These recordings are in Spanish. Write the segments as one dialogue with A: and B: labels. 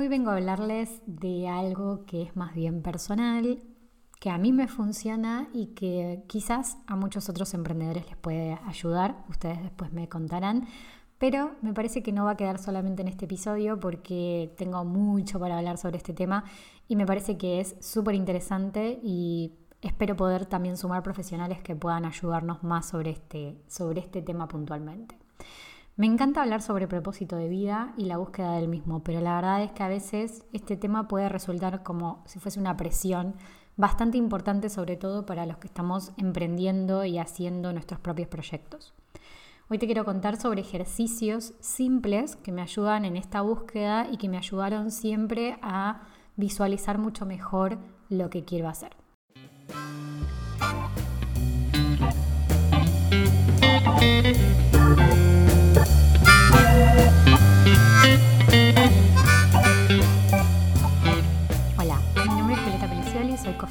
A: Hoy vengo a hablarles de algo que es más bien personal, que a mí me funciona y que quizás a muchos otros emprendedores les puede ayudar, ustedes después me contarán, pero me parece que no va a quedar solamente en este episodio porque tengo mucho para hablar sobre este tema y me parece que es súper interesante y espero poder también sumar profesionales que puedan ayudarnos más sobre este, sobre este tema puntualmente. Me encanta hablar sobre propósito de vida y la búsqueda del mismo, pero la verdad es que a veces este tema puede resultar como si fuese una presión bastante importante, sobre todo para los que estamos emprendiendo y haciendo nuestros propios proyectos. Hoy te quiero contar sobre ejercicios simples que me ayudan en esta búsqueda y que me ayudaron siempre a visualizar mucho mejor lo que quiero hacer.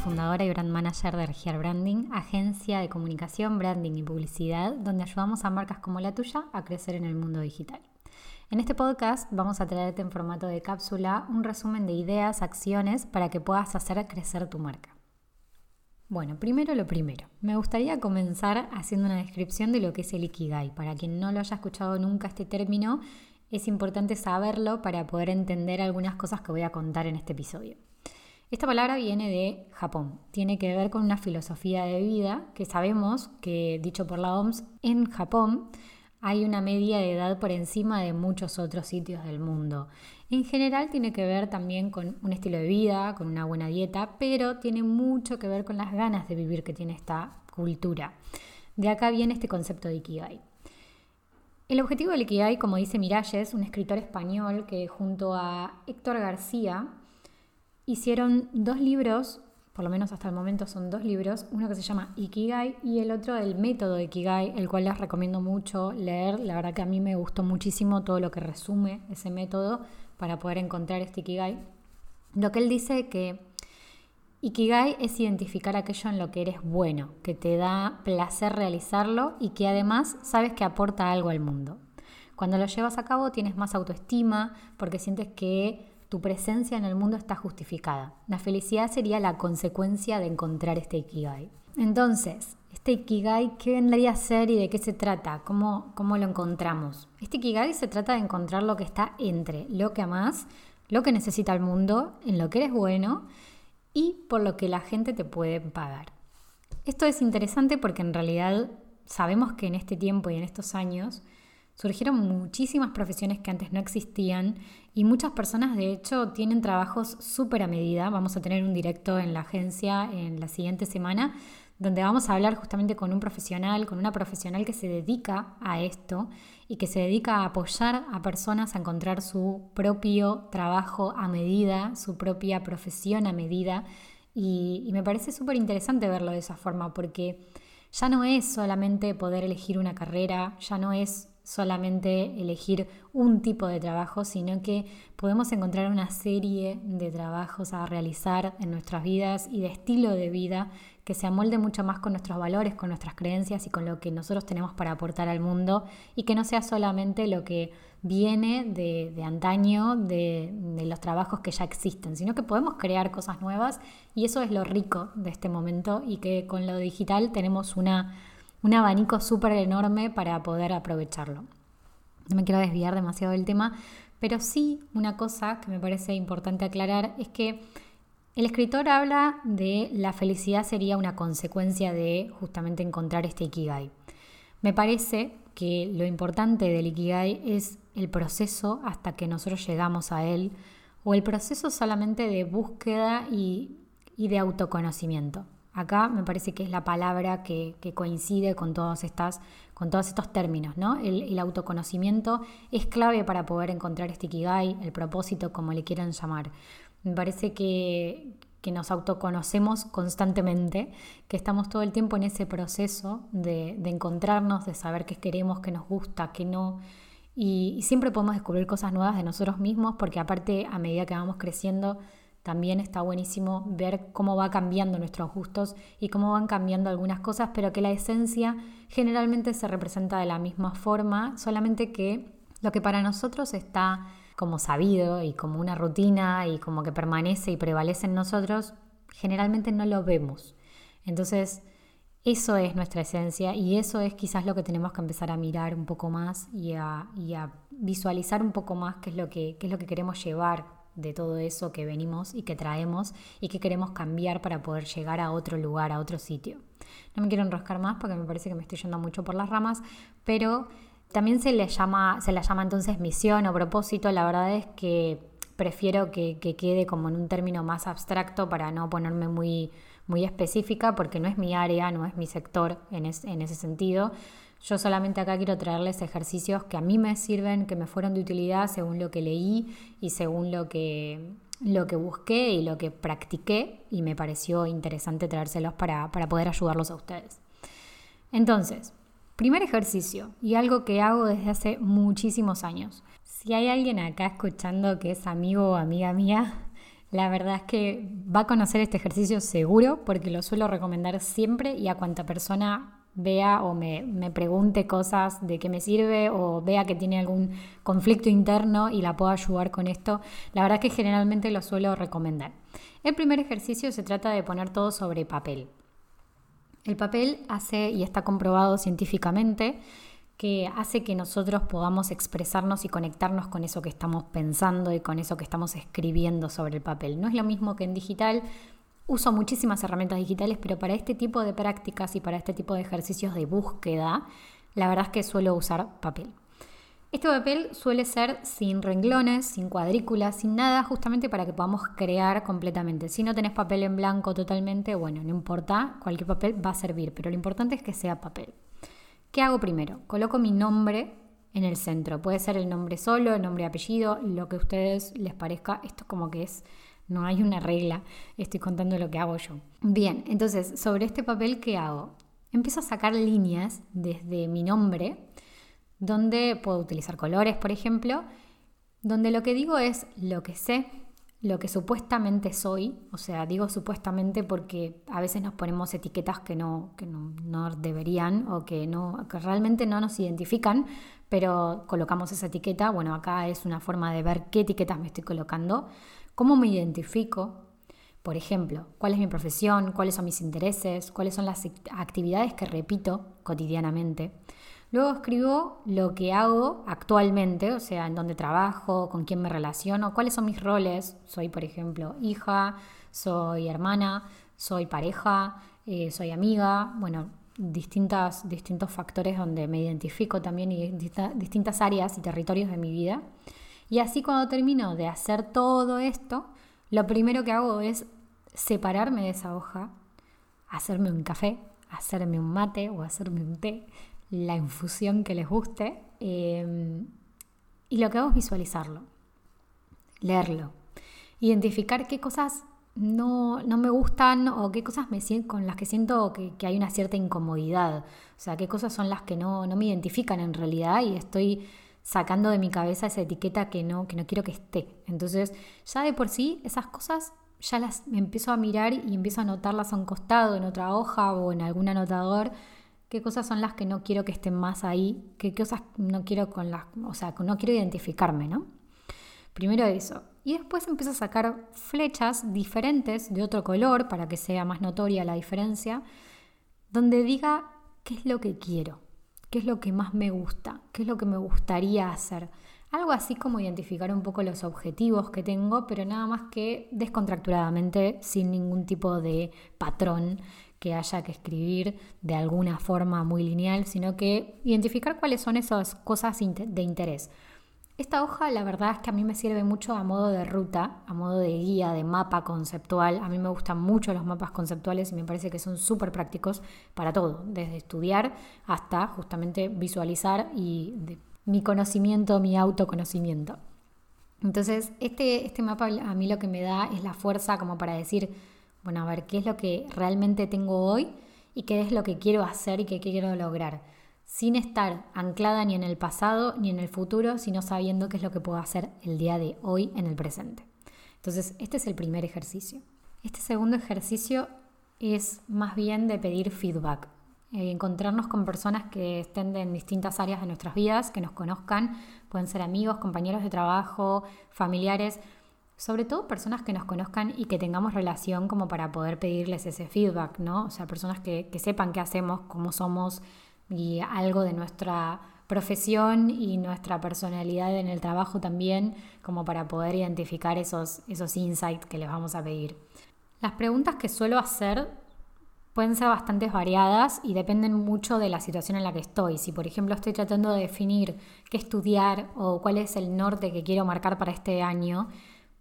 A: Cofundadora y brand manager de Regiar Branding, agencia de comunicación, branding y publicidad, donde ayudamos a marcas como la tuya a crecer en el mundo digital. En este podcast vamos a traerte en formato de cápsula un resumen de ideas, acciones para que puedas hacer crecer tu marca. Bueno, primero lo primero. Me gustaría comenzar haciendo una descripción de lo que es el Ikigai. Para quien no lo haya escuchado nunca este término, es importante saberlo para poder entender algunas cosas que voy a contar en este episodio. Esta palabra viene de Japón, tiene que ver con una filosofía de vida que sabemos que, dicho por la OMS, en Japón hay una media de edad por encima de muchos otros sitios del mundo. En general tiene que ver también con un estilo de vida, con una buena dieta, pero tiene mucho que ver con las ganas de vivir que tiene esta cultura. De acá viene este concepto de Ikigai. El objetivo del Ikigai, como dice Miralles, un escritor español que junto a Héctor García hicieron dos libros, por lo menos hasta el momento son dos libros, uno que se llama Ikigai y el otro el método Ikigai, el cual les recomiendo mucho leer. La verdad que a mí me gustó muchísimo todo lo que resume ese método para poder encontrar este Ikigai. Lo que él dice que Ikigai es identificar aquello en lo que eres bueno, que te da placer realizarlo y que además sabes que aporta algo al mundo. Cuando lo llevas a cabo tienes más autoestima porque sientes que tu presencia en el mundo está justificada. La felicidad sería la consecuencia de encontrar este Ikigai. Entonces, este Ikigai, ¿qué vendría a ser y de qué se trata? ¿Cómo, cómo lo encontramos? Este Ikigai se trata de encontrar lo que está entre lo que amas, lo que necesita el mundo, en lo que eres bueno y por lo que la gente te puede pagar. Esto es interesante porque en realidad sabemos que en este tiempo y en estos años surgieron muchísimas profesiones que antes no existían y muchas personas de hecho tienen trabajos súper a medida. Vamos a tener un directo en la agencia en la siguiente semana donde vamos a hablar justamente con un profesional, con una profesional que se dedica a esto y que se dedica a apoyar a personas a encontrar su propio trabajo a medida, su propia profesión a medida. Y, y me parece súper interesante verlo de esa forma porque ya no es solamente poder elegir una carrera, ya no es solamente elegir un tipo de trabajo, sino que podemos encontrar una serie de trabajos a realizar en nuestras vidas y de estilo de vida que se amolde mucho más con nuestros valores, con nuestras creencias y con lo que nosotros tenemos para aportar al mundo y que no sea solamente lo que viene de, antaño, de, de los trabajos que ya existen, sino que podemos crear cosas nuevas y eso es lo rico de este momento y que con lo digital tenemos una un abanico súper enorme para poder aprovecharlo. No me quiero desviar demasiado del tema, pero sí una cosa que me parece importante aclarar es que el escritor habla de la felicidad sería una consecuencia de justamente encontrar este Ikigai. Me parece que lo importante del Ikigai es el proceso hasta que nosotros llegamos a él o el proceso solamente de búsqueda y, y de autoconocimiento. Acá me parece que es la palabra que, coincide con todos, estas, con todos estos términos. ¿no? El, autoconocimiento es clave para poder encontrar este Ikigai, el propósito, como le quieran llamar. Me parece que, nos autoconocemos constantemente, que estamos todo el tiempo en ese proceso de, encontrarnos, de saber qué queremos, qué nos gusta, qué no. Y, y siempre podemos descubrir cosas nuevas de nosotros mismos, porque aparte, a medida que vamos creciendo, también está buenísimo ver cómo va cambiando nuestros gustos y cómo van cambiando algunas cosas, pero que la esencia generalmente se representa de la misma forma, solamente que lo que para nosotros está como sabido y como una rutina y como que permanece y prevalece en nosotros, generalmente no lo vemos. Entonces, eso es nuestra esencia y eso es quizás lo que tenemos que empezar a mirar un poco más y a, visualizar un poco más qué es, lo que, qué es lo que queremos llevar de todo eso que venimos y que traemos y que queremos cambiar para poder llegar a otro lugar, a otro sitio. No me quiero enroscar más porque me parece que me estoy yendo mucho por las ramas, pero también se le llama, se la llama entonces misión o propósito. La verdad es que prefiero que, quede como en un término más abstracto para no ponerme muy, muy específica porque no es mi área, no es mi sector en, en ese sentido. Yo solamente acá quiero traerles ejercicios que a mí me sirven, que me fueron de utilidad según lo que leí y según lo que, lo que busqué y lo que practiqué y me pareció interesante traérselos para, para poder ayudarlos a ustedes. Entonces, primer ejercicio y algo que hago desde hace muchísimos años. Si hay alguien acá escuchando que es amigo o amiga mía, la verdad es que va a conocer este ejercicio seguro porque lo suelo recomendar siempre y a cuanta persona vea o me, pregunte cosas de qué me sirve o vea que tiene algún conflicto interno y la puedo ayudar con esto, la verdad es que generalmente lo suelo recomendar. El primer ejercicio se trata de poner todo sobre papel. El papel hace, y está comprobado científicamente, que hace que nosotros podamos expresarnos y conectarnos con eso que estamos pensando y con eso que estamos escribiendo sobre el papel. No es lo mismo que en digital, Uso muchísimas herramientas digitales, pero para este tipo de prácticas y para este tipo de ejercicios de búsqueda, la verdad es que suelo usar papel. Este papel suele ser sin renglones, sin cuadrículas, sin nada, justamente para que podamos crear completamente. Si no tenés papel en blanco totalmente, bueno, no importa, cualquier papel va a servir, pero lo importante es que sea papel. ¿Qué hago primero? Coloco mi nombre en el centro. Puede ser el nombre solo, el nombre y apellido, lo que a ustedes les parezca. Esto como que es no hay una regla, estoy contando lo que hago yo. Bien, entonces, sobre este papel, ¿qué hago? Empiezo a sacar líneas desde mi nombre, donde puedo utilizar colores, por ejemplo, donde lo que digo es lo que sé, lo que supuestamente soy, o sea, digo supuestamente porque a veces nos ponemos etiquetas que no, que no, deberían o que, no, que realmente no nos identifican, pero colocamos esa etiqueta, bueno, acá es una forma de ver qué etiquetas me estoy colocando. ¿Cómo me identifico? Por ejemplo, ¿cuál es mi profesión? ¿Cuáles son mis intereses? ¿Cuáles son las actividades que repito cotidianamente? Luego escribo lo que hago actualmente, o sea, en dónde trabajo, con quién me relaciono, cuáles son mis roles. Soy, por ejemplo, hija, soy hermana, soy pareja, eh, soy amiga, bueno, distintas, distintos factores donde me identifico también y distintas áreas y territorios de mi vida. Y así cuando termino de hacer todo esto, lo primero que hago es separarme de esa hoja, hacerme un café, hacerme un mate o hacerme un té, la infusión que les guste. Em, y lo que hago es visualizarlo, leerlo, identificar qué cosas no, me gustan o qué cosas me, con las que siento que, hay una cierta incomodidad. O sea, qué cosas son las que no, no me identifican en realidad y estoy sacando de mi cabeza esa etiqueta que no, que no quiero que esté. Entonces, ya de por sí, esas cosas ya las empiezo a mirar y empiezo a anotarlas a un costado, en otra hoja o en algún anotador, qué cosas son las que no quiero que estén más ahí, qué cosas no quiero con las, o sea, no quiero identificarme, ¿no? Primero eso. Y después empiezo a sacar flechas diferentes de otro color para que sea más notoria la diferencia, donde diga qué es lo que quiero qué es lo que más me gusta, qué es lo que me gustaría hacer. Algo así como identificar un poco los objetivos que tengo, pero nada más que descontracturadamente, sin ningún tipo de patrón que haya que escribir de alguna forma muy lineal, sino que identificar cuáles son esas cosas de interés. Esta hoja la verdad es que a mí me sirve mucho a modo de ruta, a modo de guía, de mapa conceptual. A mí me gustan mucho los mapas conceptuales y me parece que son súper prácticos para todo, desde estudiar hasta justamente visualizar y mi conocimiento, mi autoconocimiento. Entonces, este, este mapa a mí lo que me da es la fuerza como para decir, bueno, a ver, ¿qué es lo que realmente tengo hoy y qué es lo que quiero hacer y qué quiero lograr? Sin estar anclada ni en el pasado ni en el futuro, sino sabiendo qué es lo que puedo hacer el día de hoy en el presente. Entonces, este es el primer ejercicio. Este segundo ejercicio es más bien de pedir feedback, eh, encontrarnos con personas que estén en distintas áreas de nuestras vidas, que nos conozcan, pueden ser amigos, compañeros de trabajo, familiares, sobre todo personas que nos conozcan y que tengamos relación como para poder pedirles ese feedback, ¿no? O sea, personas que, que sepan qué hacemos, cómo somos y algo de nuestra profesión y nuestra personalidad en el trabajo también, como para poder identificar esos, esos insights que les vamos a pedir. Las preguntas que suelo hacer pueden ser bastante variadas y dependen mucho de la situación en la que estoy. Si por ejemplo estoy tratando de definir qué estudiar o cuál es el norte que quiero marcar para este año,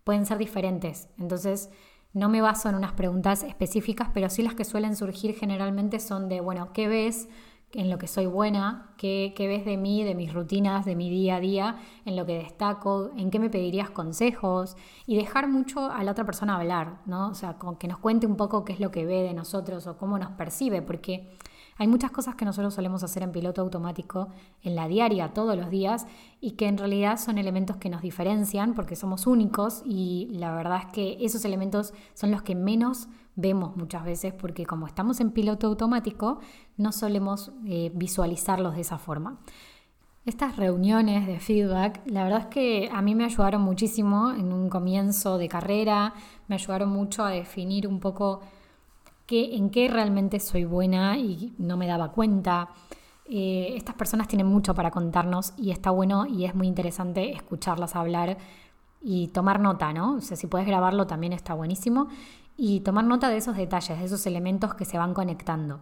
A: pueden ser diferentes. Entonces, no me baso en unas preguntas específicas, pero sí las que suelen surgir generalmente son de, bueno, ¿qué ves? En lo que soy buena, qué, ves de mí, de mis rutinas, de mi día a día, en lo que destaco, en qué me pedirías consejos y dejar mucho a la otra persona hablar, ¿no? O sea, que nos cuente un poco qué es lo que ve de nosotros o cómo nos percibe, porque hay muchas cosas que nosotros solemos hacer en piloto automático en la diaria, todos los días, y que en realidad son elementos que nos diferencian porque somos únicos y la verdad es que esos elementos son los que menos vemos muchas veces porque como estamos en piloto automático no solemos eh, visualizarlos de esa forma. Estas reuniones de feedback, la verdad es que a mí me ayudaron muchísimo en un comienzo de carrera, me ayudaron mucho a definir un poco en qué realmente soy buena y no me daba cuenta. Eh, estas personas tienen mucho para contarnos y está bueno y es muy interesante escucharlas hablar y tomar nota, ¿no? O sea, si puedes grabarlo también está buenísimo y tomar nota de esos detalles, de esos elementos que se van conectando.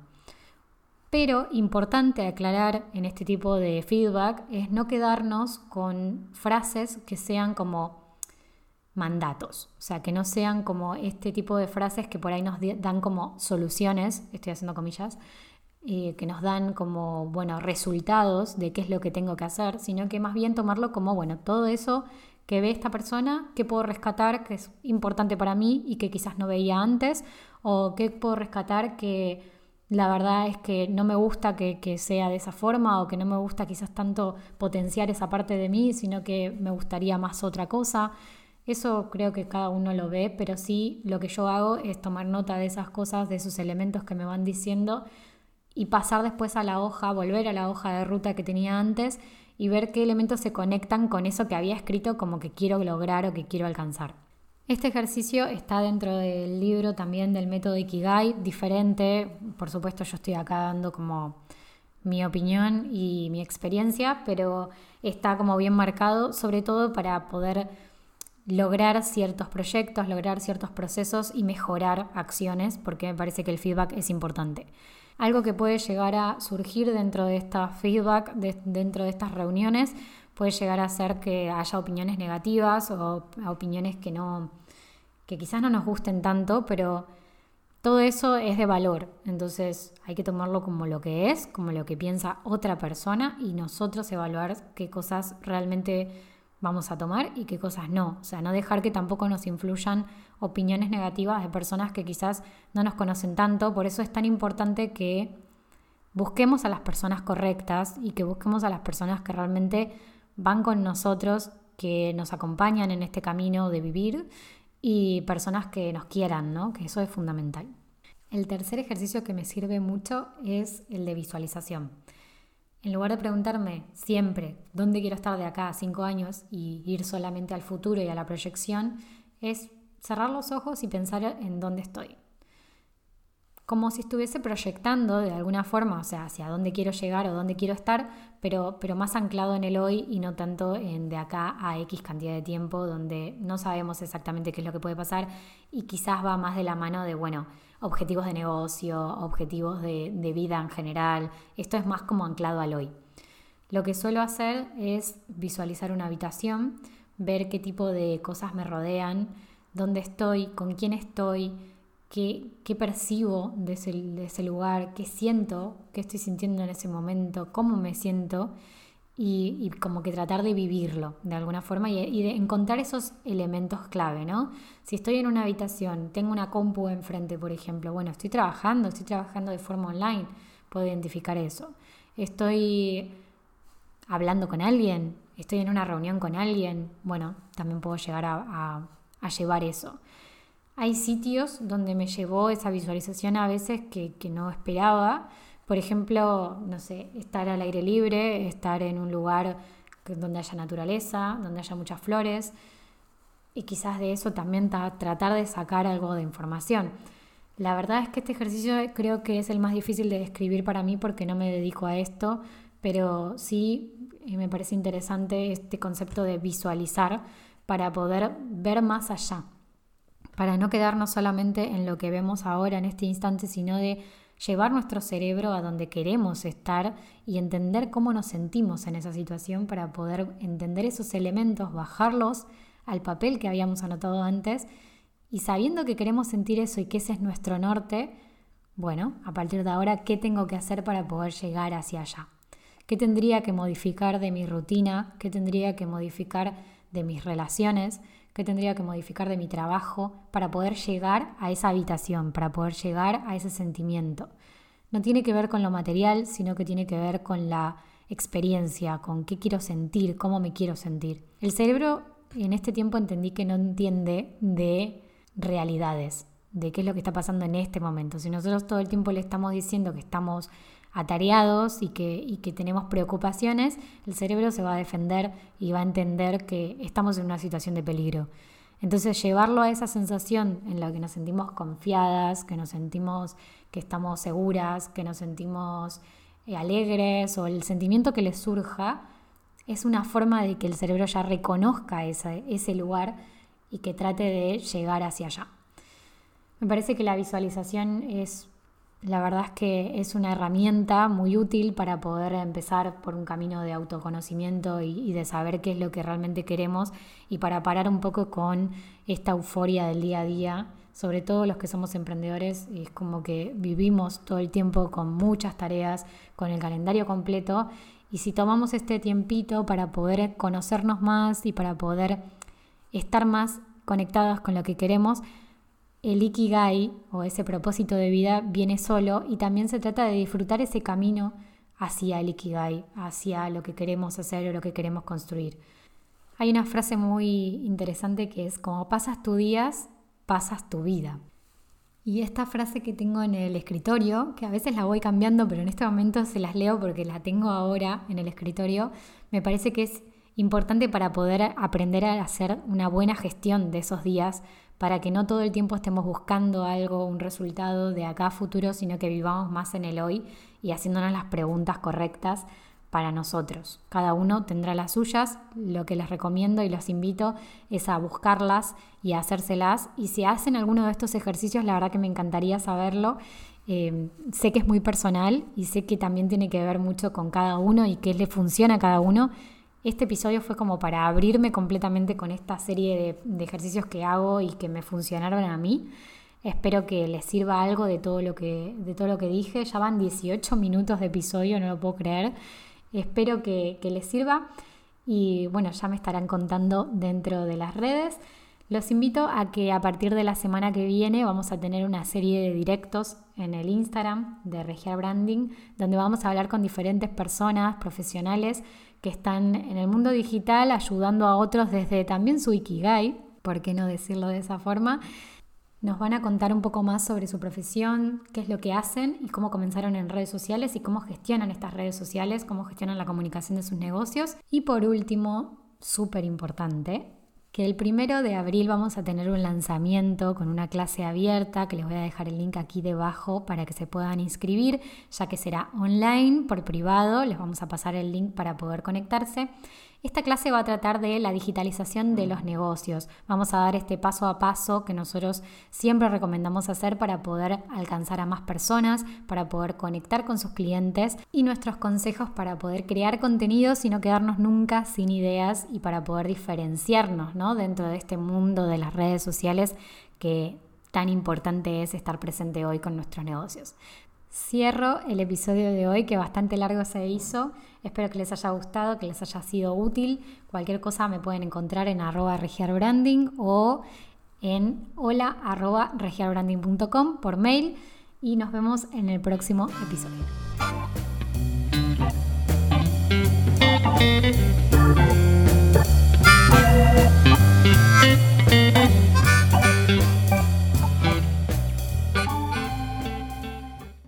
A: Pero importante aclarar en este tipo de feedback es no quedarnos con frases que sean como mandatos, o sea, que no sean como este tipo de frases que por ahí nos dan como soluciones, estoy haciendo comillas, eh, que nos dan como, bueno, resultados de qué es lo que tengo que hacer, sino que más bien tomarlo como, bueno, todo eso que ve esta persona, qué puedo rescatar que es importante para mí y que quizás no veía antes, o qué puedo rescatar que la verdad es que no me gusta que, que, sea de esa forma o que no me gusta quizás tanto potenciar esa parte de mí, sino que me gustaría más otra cosa. Eso creo que cada uno lo ve, pero sí lo que yo hago es tomar nota de esas cosas, de esos elementos que me van diciendo y pasar después a la hoja, volver a la hoja de ruta que tenía antes y ver qué elementos se conectan con eso que había escrito como que quiero lograr o que quiero alcanzar. Este ejercicio está dentro del libro también del método Ikigai, diferente, por supuesto yo estoy acá dando como mi opinión y mi experiencia, pero está como bien marcado, sobre todo para poder lograr ciertos proyectos, lograr ciertos procesos y mejorar acciones, porque me parece que el feedback es importante. Algo que puede llegar a surgir dentro de esta feedback, dentro de estas reuniones, puede llegar a ser que haya opiniones negativas o opiniones que no, que quizás no nos gusten tanto, pero todo eso es de valor. Entonces hay que tomarlo como lo que es, como lo que piensa otra persona y nosotros evaluar qué cosas realmente vamos a tomar y qué cosas no. O sea, no dejar que tampoco nos influyan opiniones negativas de personas que quizás no nos conocen tanto. Por eso es tan importante que busquemos a las personas correctas y que busquemos a las personas que realmente van con nosotros, que nos acompañan en este camino de vivir y personas que nos quieran, ¿no? Que eso es fundamental. El tercer ejercicio que me sirve mucho es el de visualización. En lugar de preguntarme siempre dónde quiero estar de acá a cinco años y ir solamente al futuro y a la proyección, es cerrar los ojos y pensar en dónde estoy. Como si estuviese proyectando de alguna forma, o sea, hacia dónde quiero llegar o dónde quiero estar, pero, pero más anclado en el hoy y no tanto en de acá a X cantidad de tiempo, donde no sabemos exactamente qué es lo que puede pasar y quizás va más de la mano de, bueno, objetivos de negocio, objetivos de, vida en general. Esto es más como anclado al hoy. Lo que suelo hacer es visualizar una habitación, ver qué tipo de cosas me rodean, dónde estoy, con quién estoy, qué, percibo de ese, lugar, qué siento, qué estoy sintiendo en ese momento, cómo me siento y, como que tratar de vivirlo de alguna forma y, de encontrar esos elementos clave, ¿no? Si estoy en una habitación, tengo una compu enfrente, por ejemplo, bueno, estoy trabajando, estoy trabajando de forma online, puedo identificar eso. Estoy hablando con alguien, estoy en una reunión con alguien, bueno, también puedo llegar a, llevar eso. Hay sitios donde me llevó esa visualización a veces que, no esperaba, por ejemplo, no sé, estar al aire libre, estar en un lugar donde haya naturaleza, donde haya muchas flores, y quizás de eso también tratar de sacar algo de información. La verdad es que este ejercicio creo que es el más difícil de describir para mí porque no me dedico a esto, pero sí eh, me parece interesante este concepto de visualizar para poder ver más allá, para no quedarnos solamente en lo que vemos ahora en este instante, sino de llevar nuestro cerebro a donde queremos estar y entender cómo nos sentimos en esa situación para poder entender esos elementos, bajarlos al papel que habíamos anotado antes y sabiendo que queremos sentir eso y que ese es nuestro norte, bueno, a partir de ahora, ¿qué tengo que hacer para poder llegar hacia allá? ¿Qué tendría que modificar de mi rutina? ¿Qué tendría que modificar de mis relaciones? ¿Qué tendría que modificar de mi trabajo para poder llegar a esa habitación, para poder llegar a ese sentimiento? No tiene que ver con lo material, sino que tiene que ver con la experiencia, con qué quiero sentir, cómo me quiero sentir. El cerebro en este tiempo entendí que no entiende de realidades, de qué es lo que está pasando en este momento. Si nosotros todo el tiempo le estamos diciendo que estamos atareados y que, y que tenemos preocupaciones, el cerebro se va a defender y va a entender que estamos en una situación de peligro. Entonces llevarlo a esa sensación en la que nos sentimos confiadas, que nos sentimos que estamos seguras, que nos sentimos eh, alegres o el sentimiento que les surja, es una forma de que el cerebro ya reconozca ese, ese lugar y que trate de llegar hacia allá. Me parece que la visualización es, la verdad es que es una herramienta muy útil para poder empezar por un camino de autoconocimiento y, de saber qué es lo que realmente queremos y para parar un poco con esta euforia del día a día. Sobre todo los que somos emprendedores, es como que vivimos todo el tiempo con muchas tareas, con el calendario completo. Y si tomamos este tiempito para poder conocernos más y para poder estar más conectados con lo que queremos, el ikigai o ese propósito de vida viene solo y también se trata de disfrutar ese camino hacia el ikigai, hacia lo que queremos hacer o lo que queremos construir. Hay una frase muy interesante que es como pasas tus días, pasas tu vida. Y esta frase que tengo en el escritorio, que a veces la voy cambiando, pero en este momento se las leo porque la tengo ahora en el escritorio, me parece que es importante para poder aprender a hacer una buena gestión de esos días, para que no todo el tiempo estemos buscando algo, un resultado de acá a futuro, sino que vivamos más en el hoy y haciéndonos las preguntas correctas para nosotros. Cada uno tendrá las suyas, lo que les recomiendo y los invito es a buscarlas y a hacérselas. Y si hacen alguno de estos ejercicios, la verdad que me encantaría saberlo. Eh, sé que es muy personal y sé que también tiene que ver mucho con cada uno y qué le funciona a cada uno. Este episodio fue como para abrirme completamente con esta serie de, de ejercicios que hago y que me funcionaron a mí. Espero que les sirva algo de todo lo que, de todo lo que dije. Ya van 18 minutos de episodio, no lo puedo creer. Espero que, les sirva y bueno, ya me estarán contando dentro de las redes. Los invito a que a partir de la semana que viene vamos a tener una serie de directos en el Instagram de Regia Branding, donde vamos a hablar con diferentes personas, profesionales que están en el mundo digital ayudando a otros desde también su Ikigai, ¿por qué no decirlo de esa forma? Nos van a contar un poco más sobre su profesión, qué es lo que hacen y cómo comenzaron en redes sociales y cómo gestionan estas redes sociales, cómo gestionan la comunicación de sus negocios. Y por último, súper importante, que el primero de abril vamos a tener un lanzamiento con una clase abierta, que les voy a dejar el link aquí debajo para que se puedan inscribir, ya que será online, por privado, les vamos a pasar el link para poder conectarse. Esta clase va a tratar de la digitalización de los negocios. Vamos a dar este paso a paso que nosotros siempre recomendamos hacer para poder alcanzar a más personas, para poder conectar con sus clientes y nuestros consejos para poder crear contenidos y no quedarnos nunca sin ideas y para poder diferenciarnos ¿no? dentro de este mundo de las redes sociales que tan importante es estar presente hoy con nuestros negocios. Cierro el episodio de hoy que bastante largo se hizo. Espero que les haya gustado, que les haya sido útil. Cualquier cosa me pueden encontrar en arroba regiarbranding o en hola arroba regiarbranding.com por mail y nos vemos en el próximo episodio.